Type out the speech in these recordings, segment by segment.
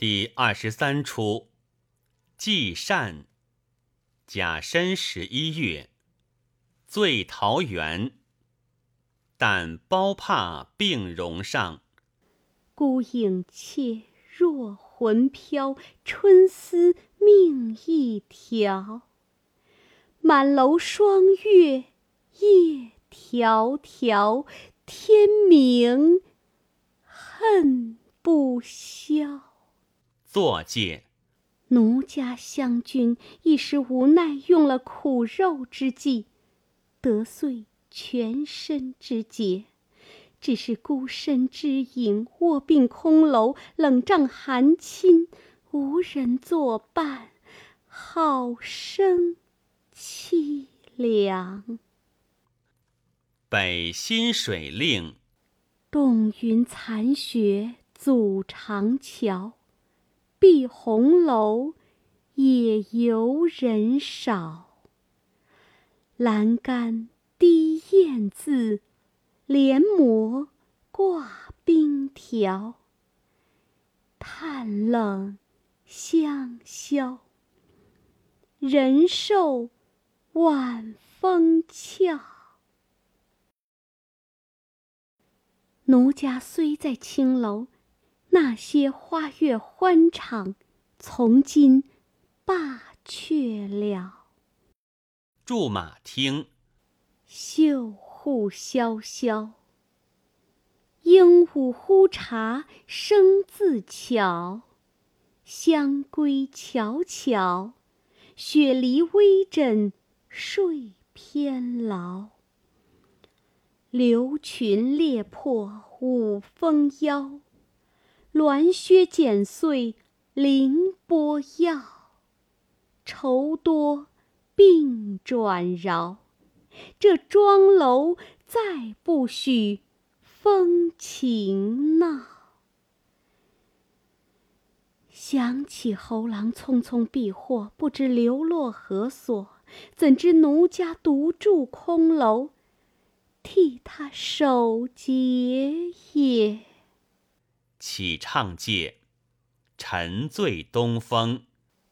第二十三出，祭善。甲申十一月，醉桃园。但包帕病容上，孤影怯，若魂飘。春思命一条。满楼霜月夜迢迢，天明恨不消。作戒，奴家湘君一时无奈，用了苦肉之计，得遂全身之节。只是孤身之影，卧病空楼，冷帐寒侵，无人作伴，好生凄凉。北新水令，冻云残雪阻长桥。碧红楼，也游人少。栏杆低雁字，帘幕挂冰条。叹冷香消，人瘦晚风俏。奴家虽在青楼。那些花月欢场，从今罢却了。驻马听，绣户萧萧。鹦鹉呼茶声自巧，香归悄悄，雪梨微枕睡偏劳。流群裂破五风腰。鸾靴剪碎凌波药，愁多病转饶。这庄楼再不许风情闹。想起侯郎匆匆避祸，不知流落何所。怎知奴家独住空楼，替他守节也。起唱戒，沉醉东风。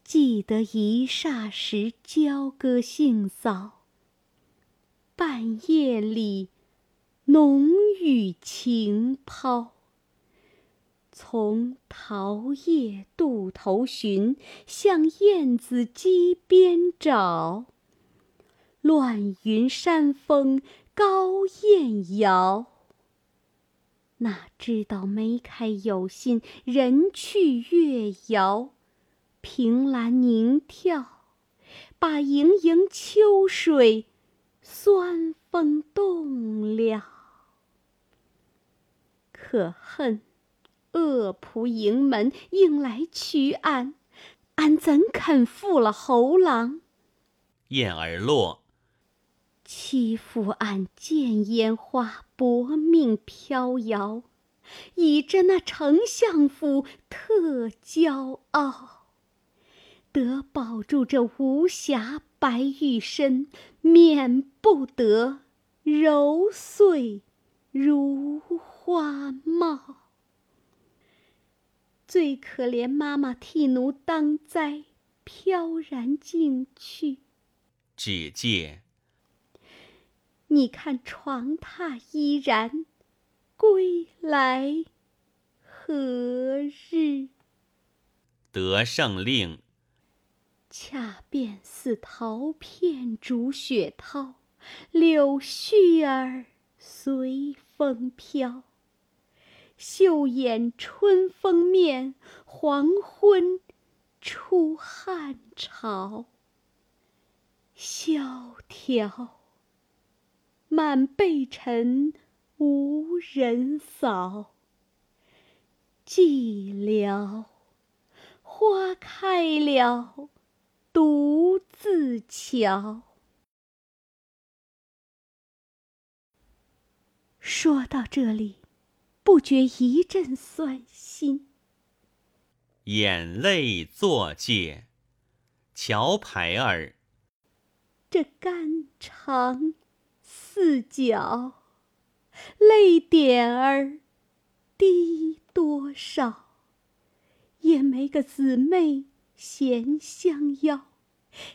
记得一霎时，交歌性骚。半夜里，浓雨晴抛。从桃叶渡头寻，向燕子矶边找。乱云山峰高雁遥。哪知道梅开有心人去月摇，凭栏凝眺，把盈盈秋水酸风动了。可恨恶仆盈门硬来取俺，俺怎肯负了侯郎？燕儿落。欺负俺见烟花，薄命飘摇，倚着那丞相府特骄傲，得保住这无瑕白玉身，免不得揉碎如花帽。最可怜妈妈替奴当灾，飘然进去。只见。你看床榻依然，归来何日？得胜令，恰便似桃片逐雪涛，柳絮儿随风飘。秀眼春风面，黄昏出汉朝。萧条。满背尘无人扫，寂寥，花开了独自瞧。说到这里，不觉一阵酸心，眼泪作界，桥牌儿，这肝肠。四角，泪点儿滴多少，也没个姊妹闲相邀，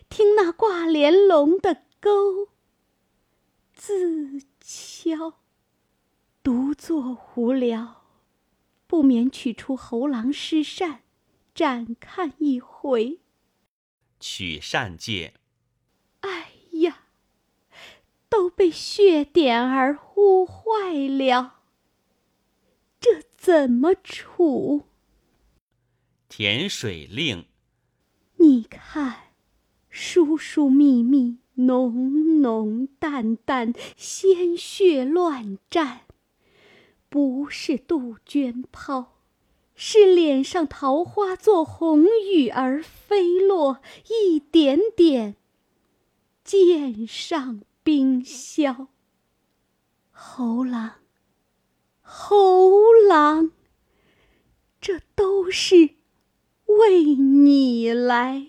听那挂帘笼的钩自敲。独坐无聊，不免取出侯郎诗扇，展看一回。取扇界。都被血点儿污坏了，这怎么处？甜水令。你看，疏疏密密，浓浓淡淡，鲜血乱沾。不是杜鹃抛，是脸上桃花作红雨而飞落，一点点，溅上冰消。侯郎，侯郎，这都是为你来。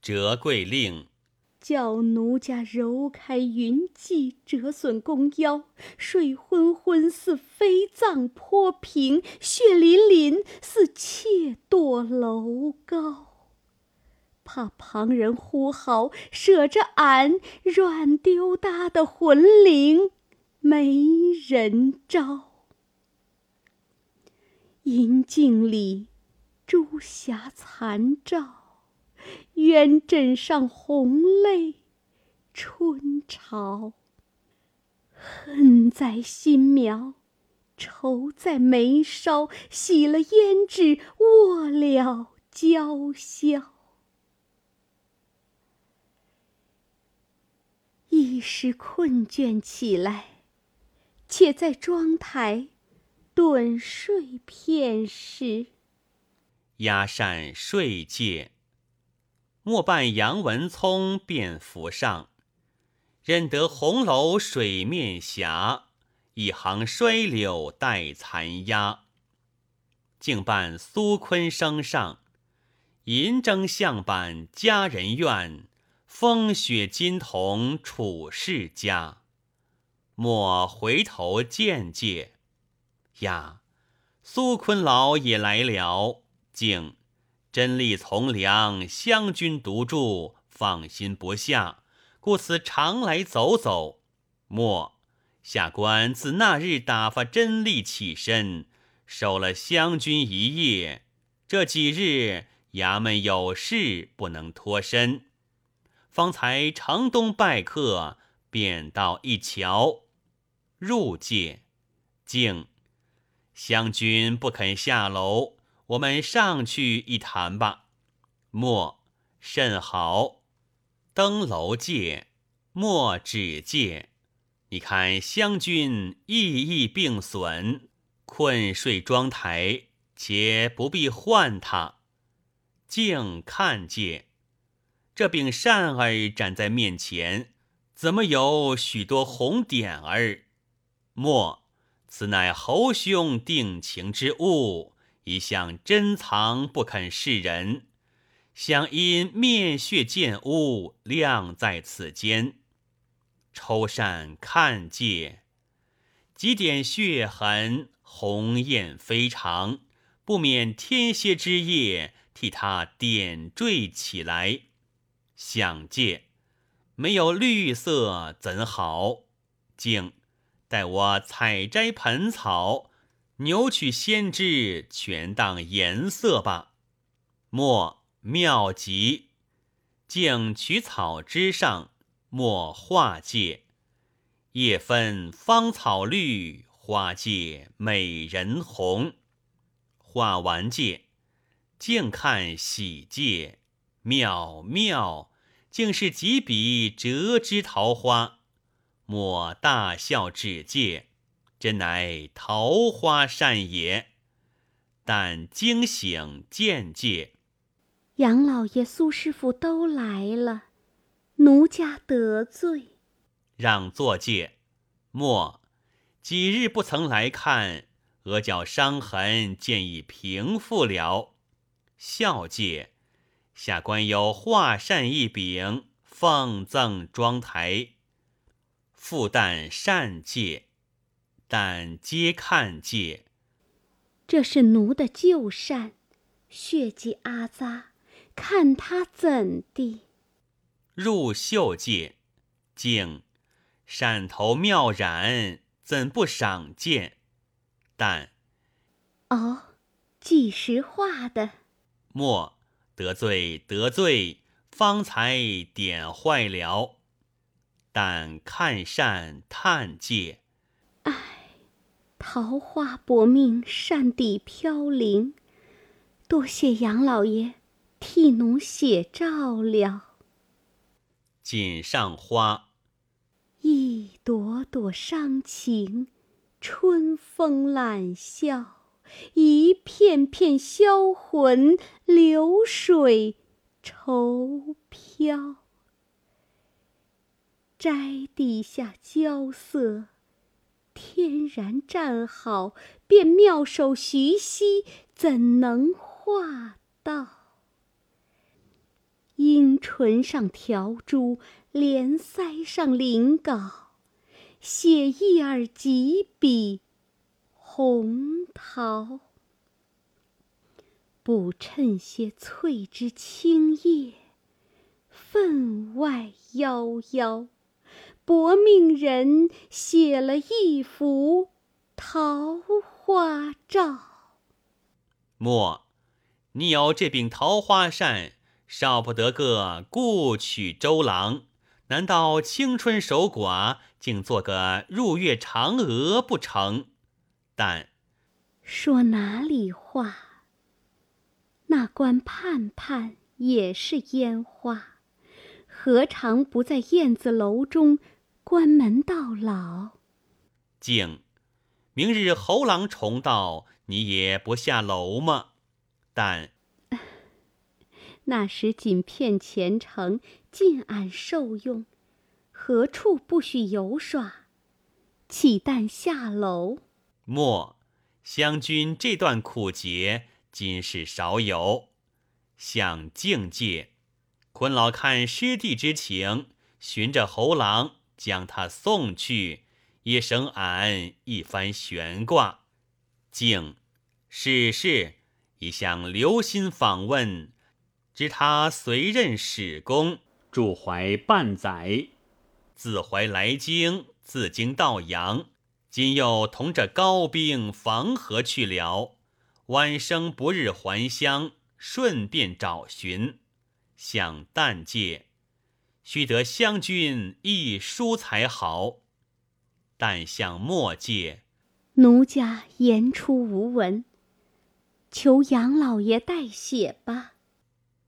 折桂令。叫奴家揉开云髻，折损弓腰，睡昏昏似飞葬坡平，血淋淋似妾堕楼高。怕旁人呼号，舍着俺软丢搭的魂灵没人招。银镜里朱霞残照。鸳枕上红泪春潮，恨在心苗，愁在眉梢，洗了胭脂，卧了娇宵。一时困倦起来，且在妆台盹睡片时。压扇睡戒。莫伴杨文聪便浮上，认得红楼水面霞，一行衰柳带残鸦。竟伴苏昆升上，银筝象板佳人怨，风雪金童处世家。莫回头见介，呀，苏昆老也来了，竟。真力从良，湘君独住，放心不下，故此常来走走。莫下官自那日打发真力起身，守了湘君一夜。这几日衙门有事，不能脱身，方才城东拜客，便到一桥入界，静湘君不肯下楼。我们上去一谈吧。莫甚好，登楼界，莫止戒。你看湘君意意病损，困睡妆台，且不必唤他。静看戒，这柄扇儿展在面前，怎么有许多红点儿？莫，此乃侯兄定情之物。一向珍藏不肯示人，想因面血溅污，晾在此间。抽扇看戒，几点血痕，红艳非常，不免天蝎之夜替他点缀起来。想戒，没有绿色怎好？竟待我采摘盆草。扭取先知，全当颜色吧。莫妙极，静取草枝上，莫画界。叶分芳草绿，花界美人红。画完界，静看喜界，妙妙，竟是几笔折枝桃花。莫大笑指戒。真乃桃花扇也，但惊醒见戒。杨老爷、苏师傅都来了，奴家得罪，让坐戒。莫几日不曾来看，额角伤痕渐已平复了。笑戒，下官有画扇一柄，奉赠妆台。复旦善戒。但皆看戒，这是奴的旧扇，血迹阿扎，看他怎地？入绣界，竟扇头妙染，怎不赏见？但哦，几时画的。莫得罪得罪，方才点坏了。但看善叹介。桃花薄命，扇底飘零。多谢杨老爷替奴写照了。锦上花，一朵朵伤情，春风懒笑，一片片销魂，流水愁飘。摘底下娇色。天然站好，便妙手徐熙怎能画到？樱唇上调珠，莲腮上临稿，写一耳几笔红桃。不衬些翠枝青叶，分外夭夭。薄命人写了一幅桃花照。莫，你有这柄桃花扇，少不得个故曲周郎。难道青春守寡，竟做个入月嫦娥不成？但说哪里话？那官盼盼也是烟花，何尝不在燕子楼中？关门到老，静。明日侯郎重到，你也不下楼吗？但 那时仅骗前程，尽俺受用，何处不许游耍？岂但下楼？莫，湘君这段苦节，今世少有。向境界，坤老看师弟之情，寻着侯郎。将他送去，也省俺一番悬挂。竟是是，一向留心访问，知他随任使公，驻怀半载，自怀来京，自经到阳，今又同着高兵防河去了。晚生不日还乡，顺便找寻，想旦借。须得湘君一书才好，但向末借，奴家言出无闻，求杨老爷代写吧。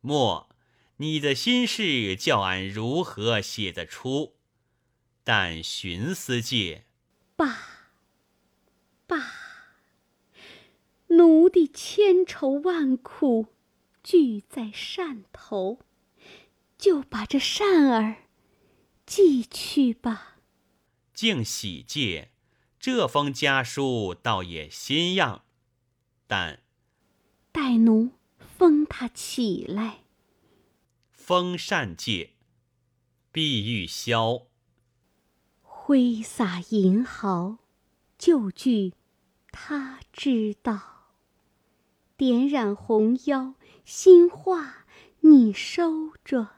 莫，你的心事叫俺如何写得出？但寻思借，罢罢，奴的千愁万苦聚在扇头。就把这扇儿寄去吧。敬喜借，这封家书倒也新样，但待奴封他起来。封扇借，碧玉箫，挥洒银毫，旧句他知道。点染红腰，新画你收着。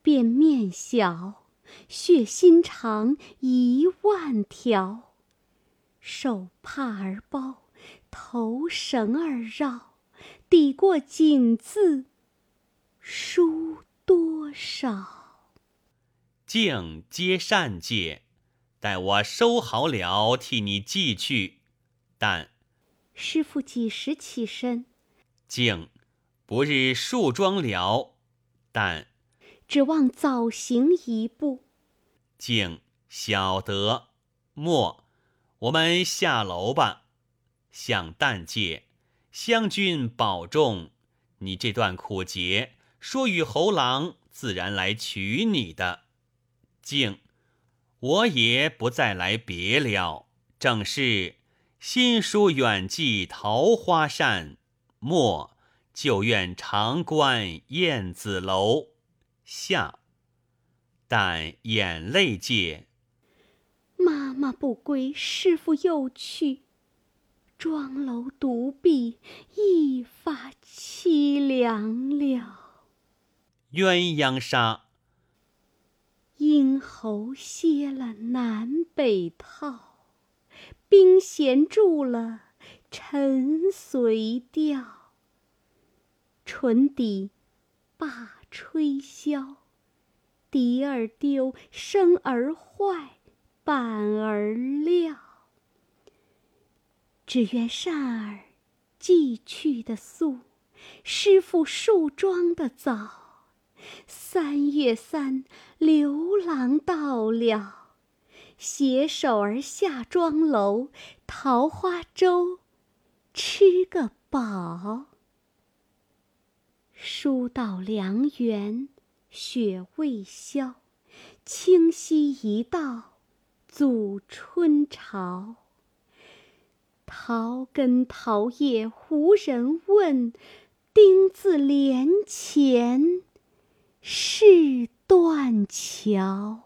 便面小，血心肠一万条。手帕儿包，头绳儿绕，抵过锦字，书多少？敬接善解，待我收好了，替你寄去。但师傅几时起身？敬不日树桩了，但。指望早行一步，竟晓得莫，我们下楼吧。向旦借，湘君保重。你这段苦节，说与侯郎，自然来娶你的。竟，我也不再来别了。正是新书远寄桃花扇，莫就愿长观燕子楼。下，但眼泪界。妈妈不归，师傅又去，庄楼独闭，一发凄凉了。鸳鸯纱，鹰喉歇了南北套，兵弦住了沉随调。唇底罢吹箫，笛儿丢，声儿坏，板儿撂。只愿扇儿寄去的速，师傅树桩的早。三月三，刘郎到了，携手儿下庄楼，桃花粥吃个饱。书到梁园，雪未消，清溪一道阻春潮。桃根桃叶无人问，丁字帘前是断桥。